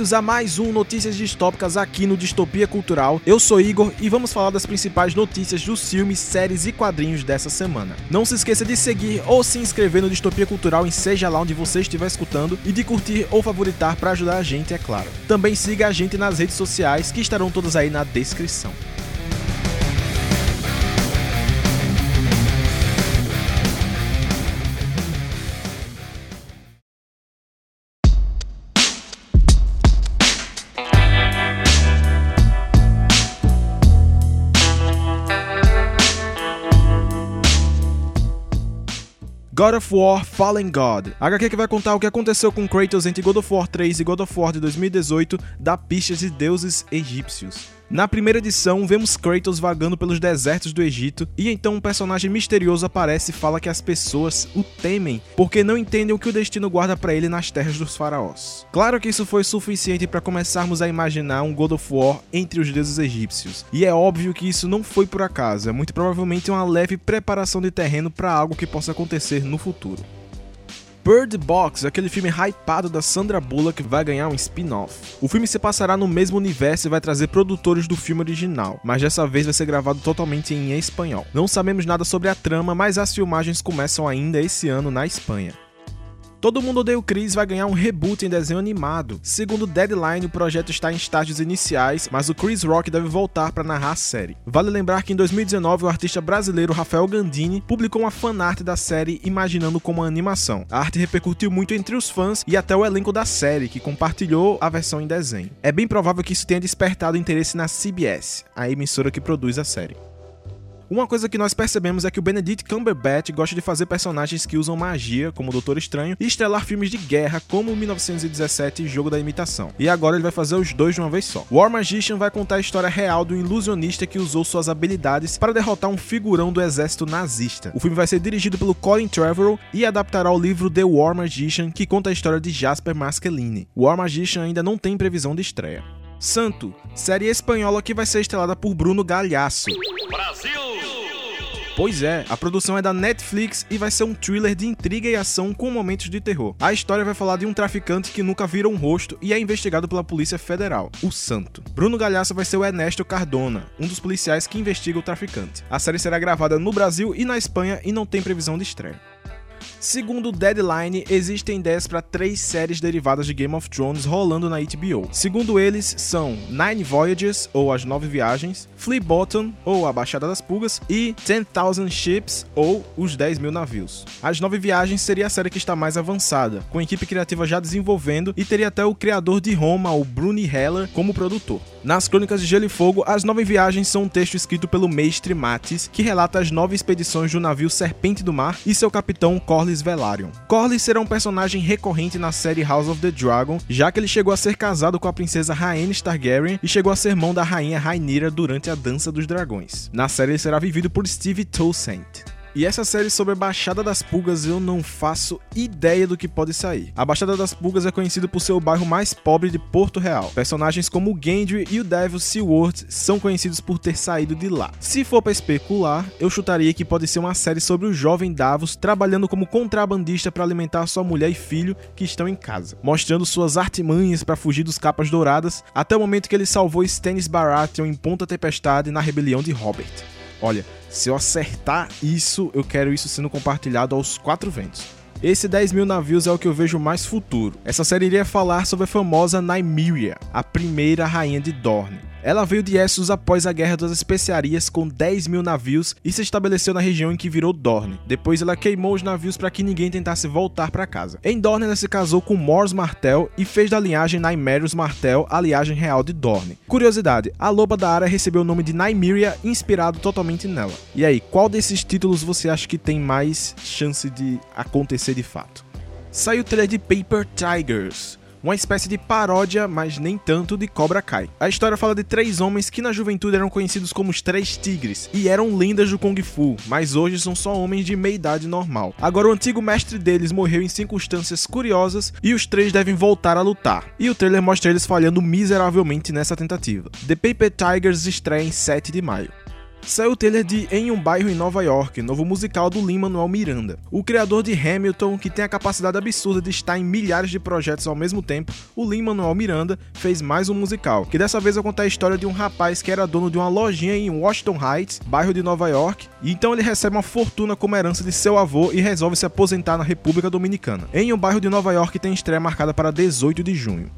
Bem-vindos a mais um Notícias Distópicas aqui no Distopia Cultural. Eu sou Igor e vamos falar das principais notícias dos filmes, séries e quadrinhos dessa semana. Não se esqueça de seguir ou se inscrever no Distopia Cultural em seja lá onde você estiver escutando e de curtir ou favoritar para ajudar a gente, é claro. Também siga a gente nas redes sociais que estarão todas aí na descrição. God of War Fallen God. HQ que vai contar o que aconteceu com Kratos entre God of War 3 e God of War de 2018 dá pistas de deuses egípcios. Na primeira edição, vemos Kratos vagando pelos desertos do Egito e então um personagem misterioso aparece e fala que as pessoas o temem porque não entendem o que o destino guarda para ele nas terras dos faraós. Claro que isso foi suficiente para começarmos a imaginar um God of War entre os deuses egípcios. E é óbvio que isso não foi por acaso, é muito provavelmente uma leve preparação de terreno para algo que possa acontecer no futuro. Bird Box, aquele filme hypado da Sandra Bullock, vai ganhar um spin-off. O filme se passará no mesmo universo e vai trazer produtores do filme original, mas dessa vez vai ser gravado totalmente em espanhol. Não sabemos nada sobre a trama, mas as filmagens começam ainda esse ano na Espanha. Todo Mundo Odeia o Chris vai ganhar um reboot em desenho animado. Segundo Deadline, o projeto está em estágios iniciais, mas o Chris Rock deve voltar para narrar a série. Vale lembrar que em 2019 o artista brasileiro Rafael Gandini publicou uma fanart da série imaginando como uma animação. A arte repercutiu muito entre os fãs e até o elenco da série, que compartilhou a versão em desenho. É bem provável que isso tenha despertado interesse na CBS, a emissora que produz a série. Uma coisa que nós percebemos é que o Benedict Cumberbatch gosta de fazer personagens que usam magia, como o Doutor Estranho, e estrelar filmes de guerra, como o 1917 Jogo da Imitação. E agora ele vai fazer os dois de uma vez só. War Magician vai contar a história real do ilusionista que usou suas habilidades para derrotar um figurão do exército nazista. O filme vai ser dirigido pelo Colin Trevorrow e adaptará o livro The War Magician, que conta a história de Jasper Maschilini. War Magician ainda não tem previsão de estreia. Santo, série espanhola que vai ser estrelada por Bruno Galhaço. Pois é, a produção é da Netflix e vai ser um thriller de intriga e ação com momentos de terror. A história vai falar de um traficante que nunca vira um rosto e é investigado pela Polícia Federal, o Santo. Bruno Galhaço vai ser o Ernesto Cardona, um dos policiais que investiga o traficante. A série será gravada no Brasil e na Espanha e não tem previsão de estreia. Segundo o Deadline, existem ideias para três séries derivadas de Game of Thrones rolando na HBO. Segundo eles, são Nine Voyages, ou As Nove Viagens, Flea Bottom, ou A Baixada das Pulgas, e Ten Thousand Ships, ou Os 10 Mil Navios. As Nove Viagens seria a série que está mais avançada, com a equipe criativa já desenvolvendo e teria até o criador de Roma, o Bruni Heller, como produtor. Nas Crônicas de Gelo e Fogo, As Nove Viagens são um texto escrito pelo mestre Matis, que relata as nove expedições do navio Serpente do Mar e seu capitão Corlys Corlys Velaryon. Corlys será um personagem recorrente na série House of the Dragon, já que ele chegou a ser casado com a princesa Rhaenys Targaryen e chegou a ser mão da rainha Rhaenyra durante a Dança dos Dragões. Na série ele será vivido por Steve Toussaint. E essa série sobre a Baixada das Pulgas eu não faço ideia do que pode sair. A Baixada das Pulgas é conhecido por ser o bairro mais pobre de Porto Real. Personagens como o Gendry e o Devil Seaworth são conhecidos por ter saído de lá. Se for para especular, eu chutaria que pode ser uma série sobre o jovem Davos trabalhando como contrabandista para alimentar sua mulher e filho que estão em casa, mostrando suas artimanhas para fugir dos capas douradas até o momento que ele salvou Stannis Baratheon em Ponta Tempestade na rebelião de Robert. Olha, se eu acertar isso, eu quero isso sendo compartilhado aos quatro ventos. Esse 10 mil navios é o que eu vejo mais futuro. Essa série iria falar sobre a famosa Nymeria, a primeira rainha de Dorne. Ela veio de Essos após a Guerra das Especiarias com 10 mil navios e se estabeleceu na região em que virou Dorne. Depois ela queimou os navios para que ninguém tentasse voltar para casa. Em Dorne ela se casou com Mors Martell e fez da linhagem Naimerius Martell a linhagem real de Dorne. Curiosidade, a loba da área recebeu o nome de Nymeria inspirado totalmente nela. E aí, qual desses títulos você acha que tem mais chance de acontecer de fato? Saiu o trailer de Paper Tigers, uma espécie de paródia, mas nem tanto, de Cobra Kai. A história fala de três homens que na juventude eram conhecidos como os Três Tigres e eram lendas do Kung Fu, mas hoje são só homens de meia idade normal. Agora o antigo mestre deles morreu em circunstâncias curiosas e os três devem voltar a lutar. E o trailer mostra eles falhando miseravelmente nessa tentativa. The Paper Tigers estreia em 7 de maio. Saiu o trailer de Em um Bairro em Nova York, novo musical do Lin-Manuel Miranda. O criador de Hamilton, que tem a capacidade absurda de estar em milhares de projetos ao mesmo tempo, o Lin-Manuel Miranda fez mais um musical, que dessa vez vai contar a história de um rapaz que era dono de uma lojinha em Washington Heights, bairro de Nova York, e então ele recebe uma fortuna como herança de seu avô e resolve se aposentar na República Dominicana. Em um bairro de Nova York tem estreia marcada para 18 de junho.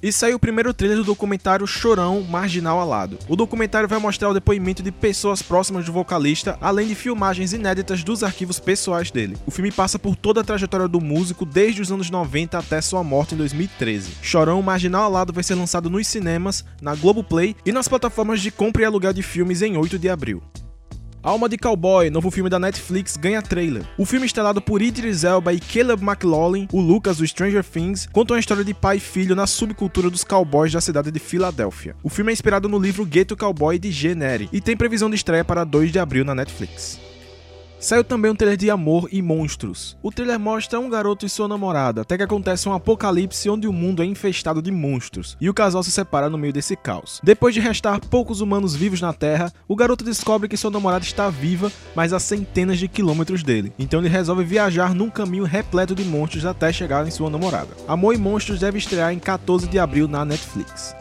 E saiu o primeiro trailer do documentário Chorão Marginal Alado. O documentário vai mostrar o depoimento de pessoas próximas do vocalista, além de filmagens inéditas dos arquivos pessoais dele. O filme passa por toda a trajetória do músico desde os anos 90 até sua morte em 2013. Chorão Marginal Alado vai ser lançado nos cinemas, na Globoplay e nas plataformas de compra e aluguel de filmes em 8 de abril. Alma de Cowboy, novo filme da Netflix, ganha trailer. O filme instalado por Idris Elba e Caleb McLaughlin, o Lucas do Stranger Things, conta uma história de pai e filho na subcultura dos cowboys da cidade de Filadélfia. O filme é inspirado no livro Ghetto Cowboy de G. Neri e tem previsão de estreia para 2 de abril na Netflix. Saiu também um trailer de Amor e Monstros. O trailer mostra um garoto e sua namorada, até que acontece um apocalipse onde o mundo é infestado de monstros, e o casal se separa no meio desse caos. Depois de restar poucos humanos vivos na Terra, o garoto descobre que sua namorada está viva, mas a centenas de quilômetros dele. Então ele resolve viajar num caminho repleto de monstros até chegar em sua namorada. Amor e Monstros deve estrear em 14 de abril na Netflix.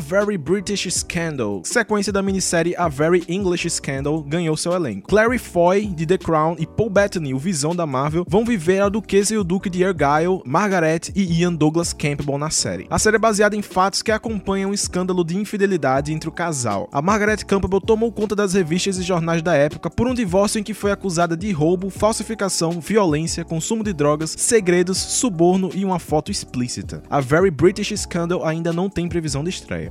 Very British Scandal, sequência da minissérie A Very English Scandal, ganhou seu elenco. Clary Foy, de The Crown, e Paul Bettany, o Visão da Marvel, vão viver a Duquesa e o Duque de Argyle, Margaret e Ian Douglas Campbell na série. A série é baseada em fatos que acompanham um escândalo de infidelidade entre o casal. A Margaret Campbell tomou conta das revistas e jornais da época por um divórcio em que foi acusada de roubo, falsificação, violência, consumo de drogas, segredos, suborno e uma foto explícita. A Very British Scandal ainda não tem previsão de estreia.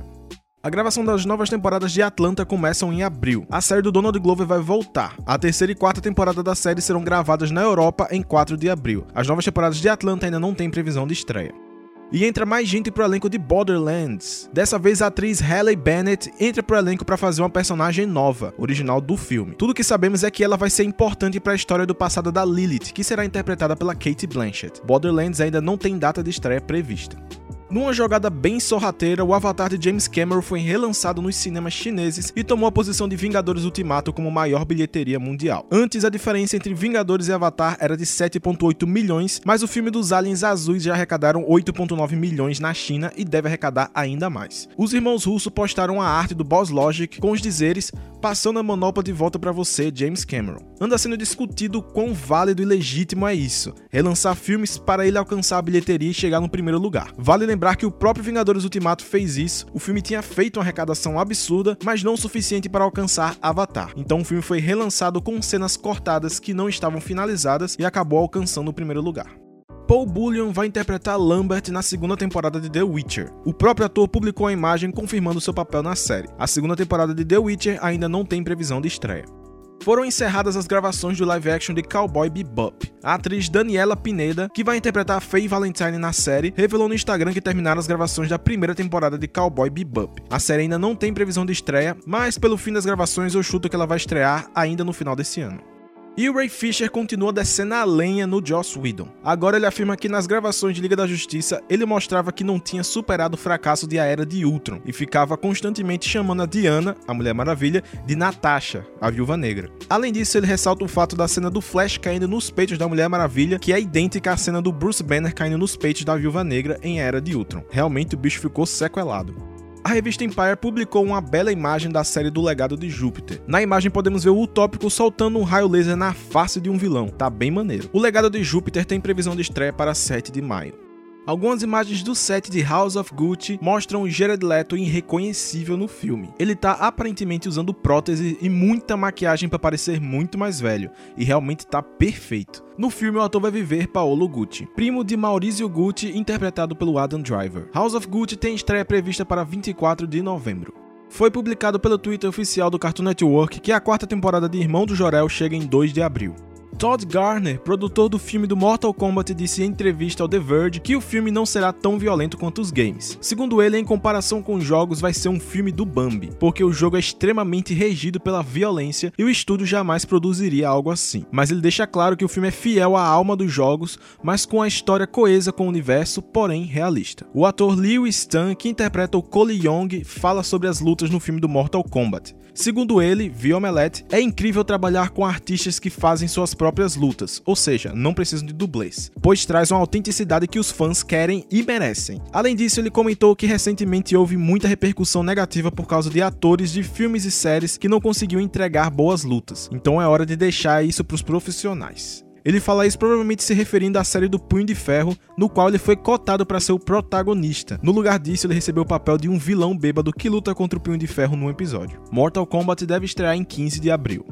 A gravação das novas temporadas de Atlanta começam em abril. A série do Donald Glover vai voltar. A terceira e quarta temporada da série serão gravadas na Europa em 4 de abril. As novas temporadas de Atlanta ainda não têm previsão de estreia. E entra mais gente pro elenco de Borderlands. Dessa vez a atriz Halle Bennett entra pro elenco para fazer uma personagem nova, original do filme. Tudo que sabemos é que ela vai ser importante para a história do passado da Lilith, que será interpretada pela Kate Blanchett. Borderlands ainda não tem data de estreia prevista. Numa jogada bem sorrateira, o Avatar de James Cameron foi relançado nos cinemas chineses e tomou a posição de Vingadores Ultimato como maior bilheteria mundial. Antes, a diferença entre Vingadores e Avatar era de 7,8 milhões, mas o filme dos Aliens Azuis já arrecadaram 8,9 milhões na China e deve arrecadar ainda mais. Os irmãos Russo postaram a arte do Boss Logic com os dizeres passando a manopla de volta para você, James Cameron. Anda sendo discutido quão válido e legítimo é isso, relançar filmes para ele alcançar a bilheteria e chegar no primeiro lugar. Vale lembrar que o próprio Vingadores Ultimato fez isso, o filme tinha feito uma arrecadação absurda, mas não o suficiente para alcançar Avatar. Então o filme foi relançado com cenas cortadas que não estavam finalizadas e acabou alcançando o primeiro lugar. Paul Bullion vai interpretar Lambert na segunda temporada de The Witcher. O próprio ator publicou a imagem confirmando seu papel na série. A segunda temporada de The Witcher ainda não tem previsão de estreia. Foram encerradas as gravações do live action de Cowboy Bebop. A atriz Daniela Pineda, que vai interpretar Faye Valentine na série, revelou no Instagram que terminaram as gravações da primeira temporada de Cowboy Bebop. A série ainda não tem previsão de estreia, mas pelo fim das gravações eu chuto que ela vai estrear ainda no final desse ano. E o Ray Fisher continua descendo a lenha no Joss Whedon. Agora ele afirma que nas gravações de Liga da Justiça ele mostrava que não tinha superado o fracasso de A Era de Ultron e ficava constantemente chamando a Diana, a Mulher Maravilha, de Natasha, a Viúva Negra. Além disso, ele ressalta o fato da cena do Flash caindo nos peitos da Mulher Maravilha, que é idêntica à cena do Bruce Banner caindo nos peitos da Viúva Negra em A Era de Ultron. Realmente o bicho ficou sequelado a revista Empire publicou uma bela imagem da série do Legado de Júpiter. Na imagem podemos ver o Utópico soltando um raio laser na face de um vilão, tá bem maneiro. O Legado de Júpiter tem previsão de estreia para 7 de maio. Algumas imagens do set de House of Gucci mostram Jared Leto irreconhecível no filme. Ele tá aparentemente usando prótese e muita maquiagem para parecer muito mais velho, e realmente tá perfeito. No filme, o ator vai viver Paolo Gucci, primo de Maurizio Gucci, interpretado pelo Adam Driver. House of Gucci tem estreia prevista para 24 de novembro. Foi publicado pelo Twitter oficial do Cartoon Network que a quarta temporada de Irmão do Jorel chega em 2 de abril. Todd Garner, produtor do filme do Mortal Kombat, disse em entrevista ao The Verge que o filme não será tão violento quanto os games. Segundo ele, em comparação com os jogos, vai ser um filme do Bambi, porque o jogo é extremamente regido pela violência e o estúdio jamais produziria algo assim. Mas ele deixa claro que o filme é fiel à alma dos jogos, mas com a história coesa com o universo, porém realista. O ator Liu Stan, que interpreta o Cole Young, fala sobre as lutas no filme do Mortal Kombat. Segundo ele, Viomelette, é incrível trabalhar com artistas que fazem suas próprias lutas, ou seja, não precisam de dublês, pois traz uma autenticidade que os fãs querem e merecem. Além disso, ele comentou que recentemente houve muita repercussão negativa por causa de atores de filmes e séries que não conseguiam entregar boas lutas, então é hora de deixar isso para os profissionais. Ele fala isso provavelmente se referindo à série do Punho de Ferro, no qual ele foi cotado para ser o protagonista. No lugar disso, ele recebeu o papel de um vilão bêbado que luta contra o Punho de Ferro num episódio. Mortal Kombat deve estrear em 15 de abril.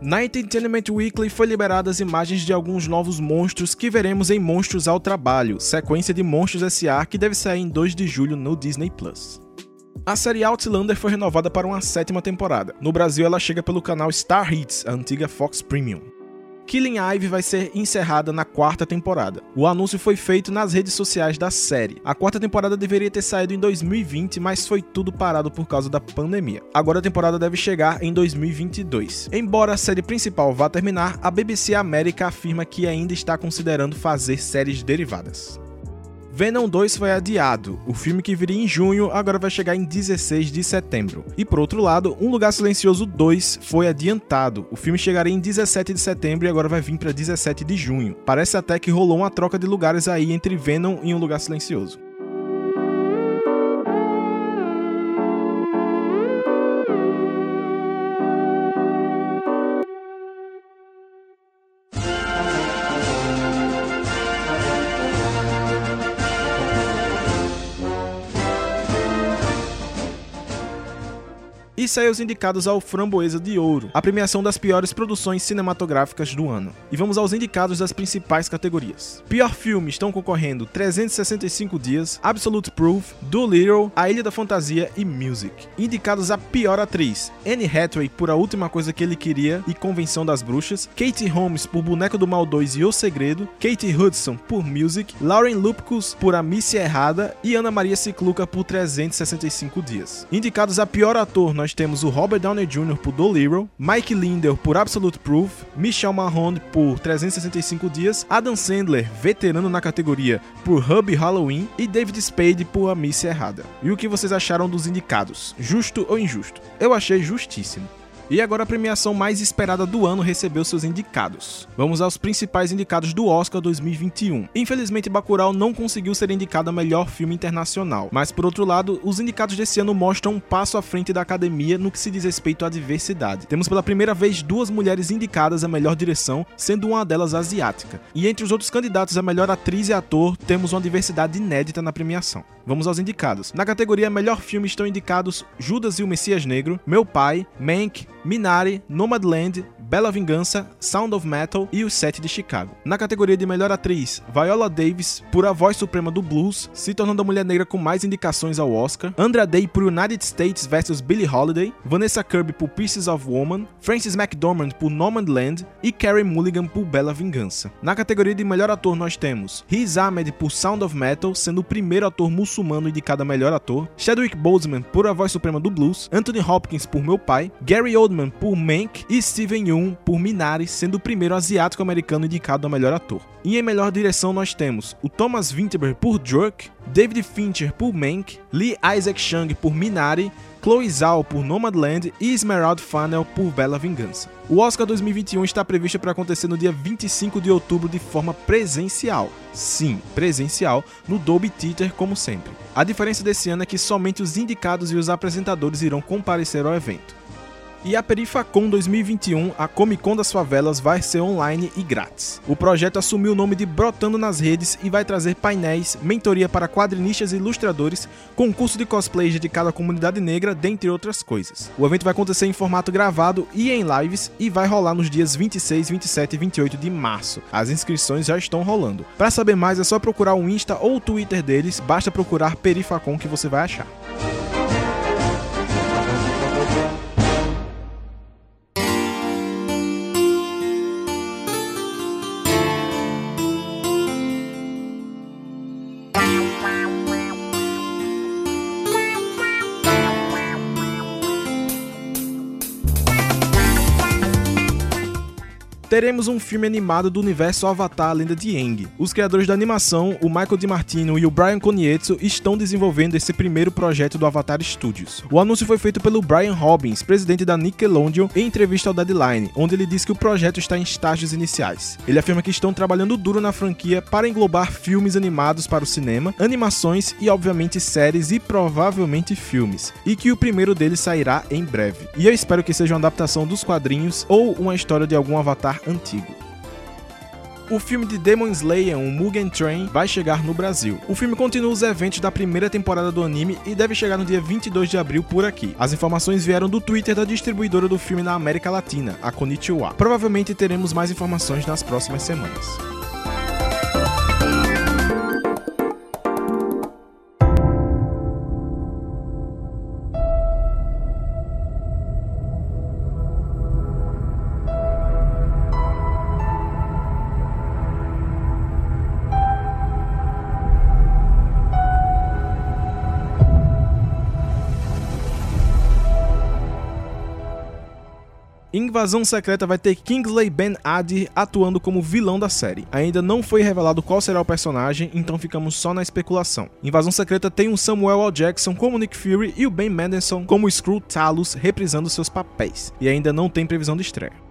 Na Entertainment Weekly foi liberadas imagens de alguns novos monstros que veremos em Monstros ao Trabalho, sequência de Monstros S.A. que deve sair em 2 de julho no Disney Plus. A série Outlander foi renovada para uma sétima temporada. No Brasil, ela chega pelo canal Star Hits, a antiga Fox Premium. Killing Ivy vai ser encerrada na quarta temporada. O anúncio foi feito nas redes sociais da série. A quarta temporada deveria ter saído em 2020, mas foi tudo parado por causa da pandemia. Agora a temporada deve chegar em 2022. Embora a série principal vá terminar, a BBC América afirma que ainda está considerando fazer séries derivadas. Venom 2 foi adiado. O filme que viria em junho agora vai chegar em 16 de setembro. E por outro lado, Um Lugar Silencioso 2 foi adiantado. O filme chegaria em 17 de setembro e agora vai vir para 17 de junho. Parece até que rolou uma troca de lugares aí entre Venom e Um Lugar Silencioso. E saiu os indicados ao Framboesa de Ouro, a premiação das piores produções cinematográficas do ano. E vamos aos indicados das principais categorias. Pior filme estão concorrendo 365 Dias, Absolute Proof, Doolittle, A Ilha da Fantasia e Music. Indicados a pior atriz, Anne Hathaway por A Última Coisa Que Ele Queria e Convenção das Bruxas, Katie Holmes por Boneco do Mal 2 e O Segredo, Kate Hudson por Music, Lauren Lupkus por A Missa Errada e Ana Maria Cicluca por 365 Dias. Indicados a pior ator, nós temos o Robert Downey Jr. por Dolittle, Mike Lindell por Absolute Proof, Michelle Mahoney por 365 Dias, Adam Sandler, veterano na categoria, por Hub Halloween e David Spade por A Missa Errada. E o que vocês acharam dos indicados? Justo ou injusto? Eu achei justíssimo. E agora a premiação mais esperada do ano recebeu seus indicados. Vamos aos principais indicados do Oscar 2021. Infelizmente, Bacurau não conseguiu ser indicado a melhor filme internacional, mas por outro lado, os indicados desse ano mostram um passo à frente da academia no que se diz respeito à diversidade. Temos pela primeira vez duas mulheres indicadas a melhor direção, sendo uma delas asiática. E entre os outros candidatos a melhor atriz e ator, temos uma diversidade inédita na premiação. Vamos aos indicados. Na categoria Melhor Filme estão indicados Judas e o Messias Negro, Meu Pai, Mank, Minari, Nomadland, Bela Vingança, Sound of Metal e Os Sete de Chicago. Na categoria de Melhor Atriz, Viola Davis por A Voz Suprema do Blues, se tornando a mulher negra com mais indicações ao Oscar, Andra Day por United States vs Billie Holiday, Vanessa Kirby por Pieces of Woman, Francis McDormand por Nomadland. E Carey Mulligan por Bela Vingança. Na categoria de Melhor Ator nós temos Riz Ahmed por Sound of Metal, sendo o primeiro ator muçulmano indicado a melhor ator, Chadwick Boseman por A Voz Suprema do Blues, Anthony Hopkins por Meu Pai, Gary Oldman por Mank e Steven Yeun por Minari, sendo o primeiro asiático-americano indicado a melhor ator. E em melhor direção nós temos o Thomas Vinterberg por Jerk, David Fincher por Mank, Lee Isaac Chung por Minari, Chloe Zhao por Nomadland e Esmeralda Fennell por Bela Vingança. O Oscar 2021 está previsto para acontecer no dia 25 de outubro de forma presencial. Sim, presencial, no Dolby Theater como sempre. A diferença desse ano é que somente os indicados e os apresentadores irão comparecer ao evento. E a Perifacon 2021, a Comic Con das Favelas, vai ser online e grátis. O projeto assumiu o nome de Brotando nas Redes e vai trazer painéis, mentoria para quadrinistas e ilustradores, concurso de cosplay dedicado à comunidade negra, dentre outras coisas. O evento vai acontecer em formato gravado e em lives e vai rolar nos dias 26, 27 e 28 de março. As inscrições já estão rolando. Para saber mais é só procurar o Insta ou o Twitter deles, basta procurar Perifacon que você vai achar. Teremos um filme animado do universo Avatar Lenda de Aang. Os criadores da animação, o Michael DiMartino e o Brian Konietzko, estão desenvolvendo esse primeiro projeto do Avatar Studios. O anúncio foi feito pelo Brian Robbins, presidente da Nickelodeon, em entrevista ao Deadline, onde ele disse que o projeto está em estágios iniciais. Ele afirma que estão trabalhando duro na franquia para englobar filmes animados para o cinema, animações e, obviamente, séries e provavelmente filmes, e que o primeiro deles sairá em breve. E eu espero que seja uma adaptação dos quadrinhos ou uma história de algum Avatar antigo. O filme de Demon Slayer, um Mugen Train, vai chegar no Brasil. O filme continua os eventos da primeira temporada do anime e deve chegar no dia 22 de abril por aqui. As informações vieram do Twitter da distribuidora do filme na América Latina, a Konichiwa. Provavelmente teremos mais informações nas próximas semanas. Invasão Secreta vai ter Kingsley Ben Adir atuando como vilão da série. Ainda não foi revelado qual será o personagem, então ficamos só na especulação. Invasão Secreta tem o Samuel L. Jackson como Nick Fury e o Ben Mendelsohn como Screw Talos reprisando seus papéis, e ainda não tem previsão de estreia.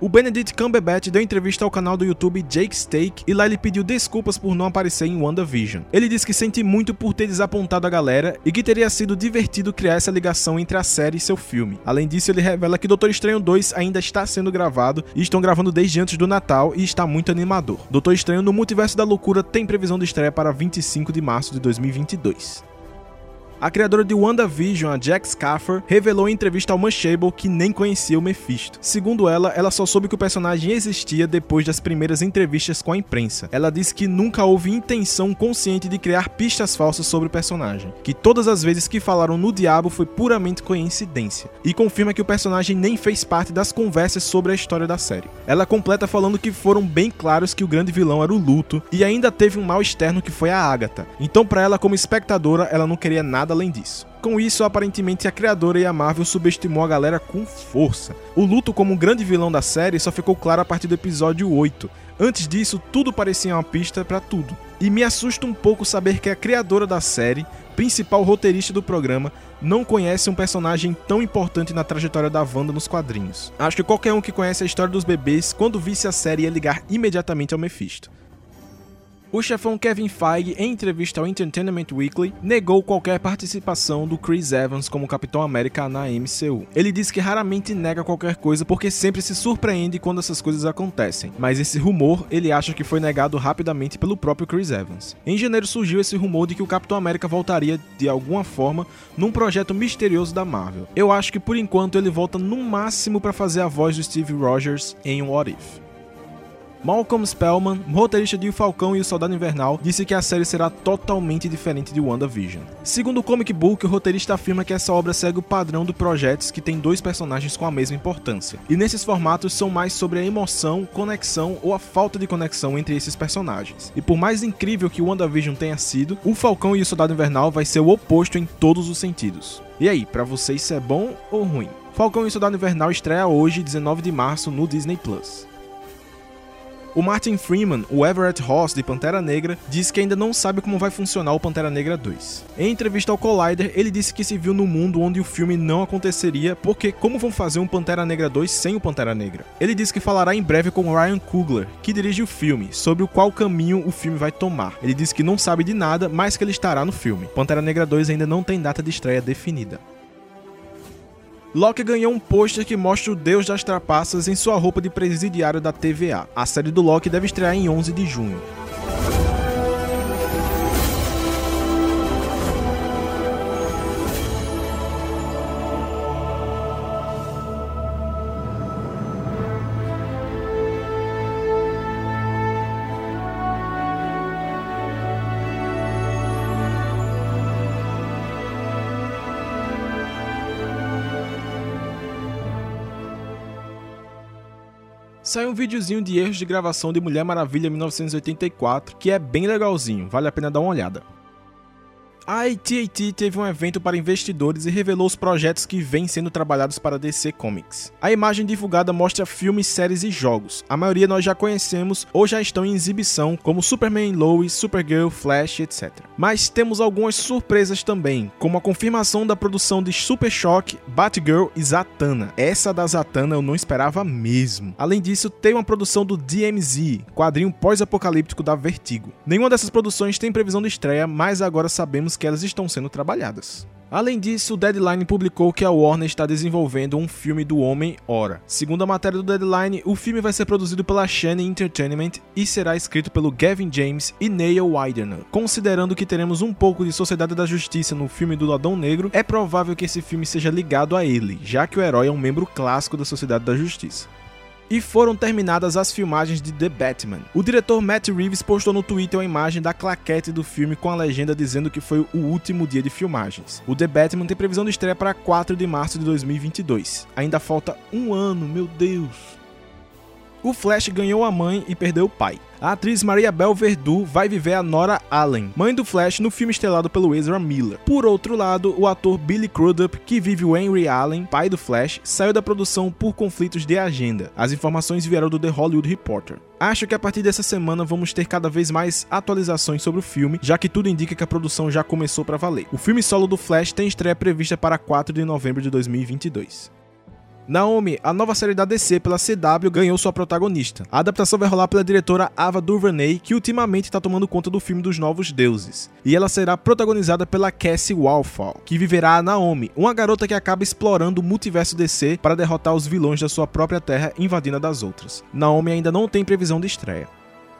O Benedict Cumberbatch deu entrevista ao canal do YouTube Jake Steak e lá ele pediu desculpas por não aparecer em WandaVision. Ele disse que sente muito por ter desapontado a galera e que teria sido divertido criar essa ligação entre a série e seu filme. Além disso, ele revela que Doutor Estranho 2 ainda está sendo gravado e estão gravando desde antes do Natal e está muito animador. Doutor Estranho no Multiverso da Loucura tem previsão de estreia para 25 de março de 2022. A criadora de WandaVision, a Jack Scaffer, revelou em entrevista ao Mashable que nem conhecia o Mephisto. Segundo ela, ela só soube que o personagem existia depois das primeiras entrevistas com a imprensa. Ela disse que nunca houve intenção consciente de criar pistas falsas sobre o personagem, que todas as vezes que falaram no diabo foi puramente coincidência, e confirma que o personagem nem fez parte das conversas sobre a história da série. Ela completa falando que foram bem claros que o grande vilão era o Luto e ainda teve um mal externo que foi a Agatha. Então, para ela como espectadora, ela não queria nada nada além disso. Com isso, aparentemente a criadora e a Marvel subestimou a galera com força. O luto como um grande vilão da série só ficou claro a partir do episódio 8. Antes disso, tudo parecia uma pista para tudo. E me assusta um pouco saber que a criadora da série, principal roteirista do programa, não conhece um personagem tão importante na trajetória da Wanda nos quadrinhos. Acho que qualquer um que conhece a história dos bebês, quando visse a série ia ligar imediatamente ao Mephisto. O chefão Kevin Feige, em entrevista ao Entertainment Weekly, negou qualquer participação do Chris Evans como Capitão América na MCU. Ele disse que raramente nega qualquer coisa porque sempre se surpreende quando essas coisas acontecem, mas esse rumor ele acha que foi negado rapidamente pelo próprio Chris Evans. Em janeiro surgiu esse rumor de que o Capitão América voltaria de alguma forma num projeto misterioso da Marvel. Eu acho que por enquanto ele volta no máximo para fazer a voz do Steve Rogers em What If. Malcolm Spellman, roteirista de O Falcão e o Soldado Invernal, disse que a série será totalmente diferente de WandaVision. Segundo o comic book, o roteirista afirma que essa obra segue o padrão de projetos que tem dois personagens com a mesma importância. E nesses formatos são mais sobre a emoção, conexão ou a falta de conexão entre esses personagens. E por mais incrível que WandaVision tenha sido, o Falcão e o Soldado Invernal vai ser o oposto em todos os sentidos. E aí, para vocês isso é bom ou ruim? Falcão e o Soldado Invernal estreia hoje, 19 de março, no Disney Plus. O Martin Freeman, o Everett Ross de Pantera Negra, disse que ainda não sabe como vai funcionar o Pantera Negra 2. Em entrevista ao Collider, ele disse que se viu no mundo onde o filme não aconteceria, porque como vão fazer um Pantera Negra 2 sem o Pantera Negra? Ele disse que falará em breve com Ryan Coogler, que dirige o filme, sobre o qual caminho o filme vai tomar. Ele disse que não sabe de nada, mas que ele estará no filme. Pantera Negra 2 ainda não tem data de estreia definida. Loki ganhou um pôster que mostra o deus das trapaças em sua roupa de presidiário da TVA. A série do Loki deve estrear em 11 de junho. Saiu um videozinho de erros de gravação de Mulher Maravilha 1984, que é bem legalzinho, vale a pena dar uma olhada. A AT&T teve um evento para investidores e revelou os projetos que vêm sendo trabalhados para DC Comics. A imagem divulgada mostra filmes, séries e jogos. A maioria nós já conhecemos ou já estão em exibição, como Superman, Lois, Supergirl, Flash, etc. Mas temos algumas surpresas também, como a confirmação da produção de Super Shock, Batgirl e Zatanna. Essa da Zatanna eu não esperava mesmo. Além disso, tem uma produção do DMZ, quadrinho pós-apocalíptico da Vertigo. Nenhuma dessas produções tem previsão de estreia, mas agora sabemos que elas estão sendo trabalhadas. Além disso, o Deadline publicou que a Warner está desenvolvendo um filme do Homem-Hora. Segundo a matéria do Deadline, o filme vai ser produzido pela Shane Entertainment e será escrito pelo Gavin James e Neil Widener. Considerando que teremos um pouco de Sociedade da Justiça no filme do Ladrão Negro, é provável que esse filme seja ligado a ele, já que o herói é um membro clássico da Sociedade da Justiça e foram terminadas as filmagens de The Batman. O diretor Matt Reeves postou no Twitter uma imagem da claquete do filme com a legenda dizendo que foi o último dia de filmagens. O The Batman tem previsão de estreia para 4 de março de 2022. Ainda falta um ano, meu Deus. O Flash ganhou a mãe e perdeu o pai. A atriz Maria Bel Verdú vai viver a Nora Allen, mãe do Flash, no filme estrelado pelo Ezra Miller. Por outro lado, o ator Billy Crudup, que vive o Henry Allen, pai do Flash, saiu da produção por conflitos de agenda. As informações vieram do The Hollywood Reporter. Acho que a partir dessa semana vamos ter cada vez mais atualizações sobre o filme, já que tudo indica que a produção já começou para valer. O filme solo do Flash tem estreia prevista para 4 de novembro de 2022. Naomi, a nova série da DC pela CW ganhou sua protagonista. A adaptação vai rolar pela diretora Ava DuVernay, que ultimamente está tomando conta do filme dos Novos Deuses. E ela será protagonizada pela Cassie Walfall, que viverá a Naomi, uma garota que acaba explorando o multiverso DC para derrotar os vilões da sua própria terra invadindo a das outras. Naomi ainda não tem previsão de estreia.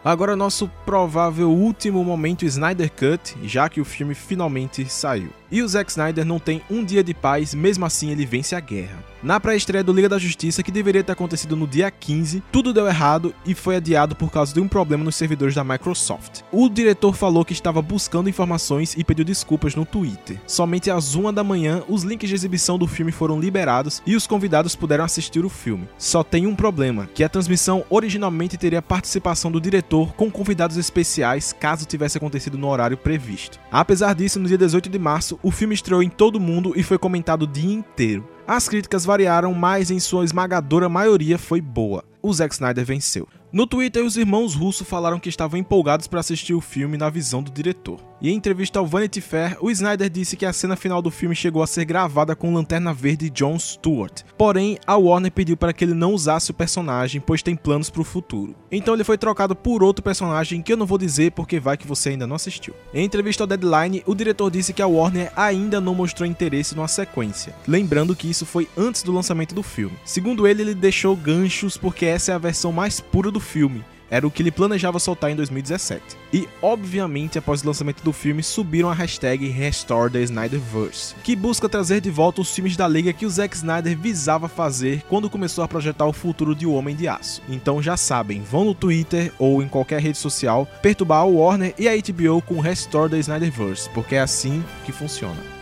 Agora nosso provável último momento Snyder Cut, já que o filme finalmente saiu. E o Zack Snyder não tem um dia de paz, mesmo assim ele vence a guerra. Na pré-estreia do Liga da Justiça, que deveria ter acontecido no dia 15, tudo deu errado e foi adiado por causa de um problema nos servidores da Microsoft. O diretor falou que estava buscando informações e pediu desculpas no Twitter. Somente às 1 da manhã, os links de exibição do filme foram liberados e os convidados puderam assistir o filme. Só tem um problema, que a transmissão originalmente teria participação do diretor com convidados especiais caso tivesse acontecido no horário previsto. Apesar disso, no dia 18 de março, o filme estreou em todo mundo e foi comentado o dia inteiro. As críticas variaram, mas em sua esmagadora maioria foi boa. O Zack Snyder venceu. No Twitter, os irmãos Russo falaram que estavam empolgados para assistir o filme na visão do diretor. E em entrevista ao Vanity Fair, o Snyder disse que a cena final do filme chegou a ser gravada com Lanterna Verde John Stewart. Porém, a Warner pediu para que ele não usasse o personagem, pois tem planos para o futuro. Então ele foi trocado por outro personagem que eu não vou dizer porque vai que você ainda não assistiu. Em entrevista ao Deadline, o diretor disse que a Warner ainda não mostrou interesse numa sequência, lembrando que isso foi antes do lançamento do filme. Segundo ele, ele deixou ganchos porque essa é a versão mais pura do filme era o que ele planejava soltar em 2017. E, obviamente, após o lançamento do filme, subiram a hashtag Restore the Snyderverse, que busca trazer de volta os filmes da Liga que o Zack Snyder visava fazer quando começou a projetar o futuro de O Homem de Aço. Então já sabem, vão no Twitter ou em qualquer rede social perturbar o Warner e a HBO com Restore the Snyderverse, porque é assim que funciona.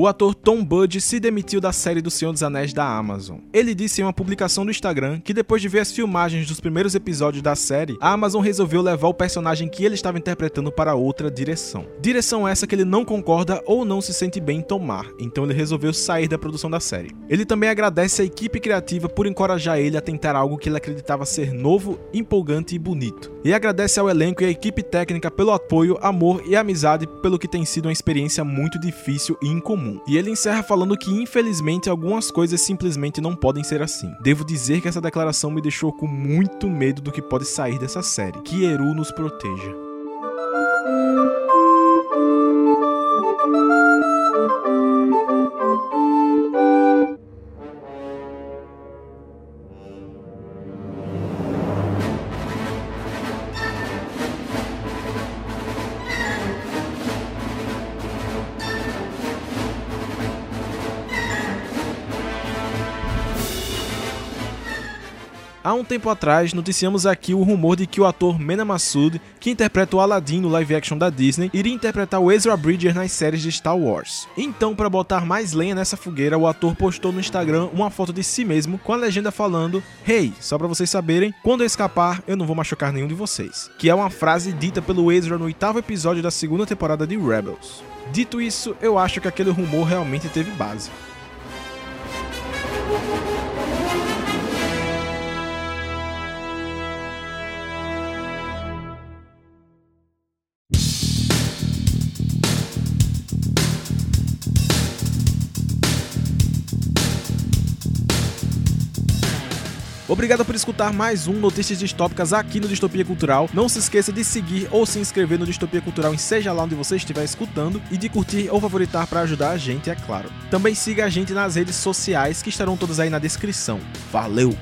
O ator Tom Budge se demitiu da série do Senhor dos Anéis da Amazon. Ele disse em uma publicação do Instagram que depois de ver as filmagens dos primeiros episódios da série, a Amazon resolveu levar o personagem que ele estava interpretando para outra direção. Direção essa que ele não concorda ou não se sente bem em tomar, então ele resolveu sair da produção da série. Ele também agradece a equipe criativa por encorajar ele a tentar algo que ele acreditava ser novo, empolgante e bonito. E agradece ao elenco e à equipe técnica pelo apoio, amor e amizade pelo que tem sido uma experiência muito difícil e incomum E ele encerra falando que infelizmente algumas coisas simplesmente não podem ser assim. Devo dizer que essa declaração me deixou com muito medo do que pode sair dessa série. Que Eru nos proteja. Há um tempo atrás, noticiamos aqui o rumor de que o ator Mena Massoud, que interpreta o Aladdin no live action da Disney, iria interpretar o Ezra Bridger nas séries de Star Wars. Então, para botar mais lenha nessa fogueira, o ator postou no Instagram uma foto de si mesmo com a legenda falando: Hey, só para vocês saberem, quando eu escapar, eu não vou machucar nenhum de vocês. Que é uma frase dita pelo Ezra no oitavo episódio da segunda temporada de Rebels. Dito isso, eu acho que aquele rumor realmente teve base. Obrigado por escutar mais um Notícias Distópicas aqui no Distopia Cultural. Não se esqueça de seguir ou se inscrever no Distopia Cultural em seja lá onde você estiver escutando e de curtir ou favoritar para ajudar a gente, é claro. Também siga a gente nas redes sociais que estarão todas aí na descrição. Valeu!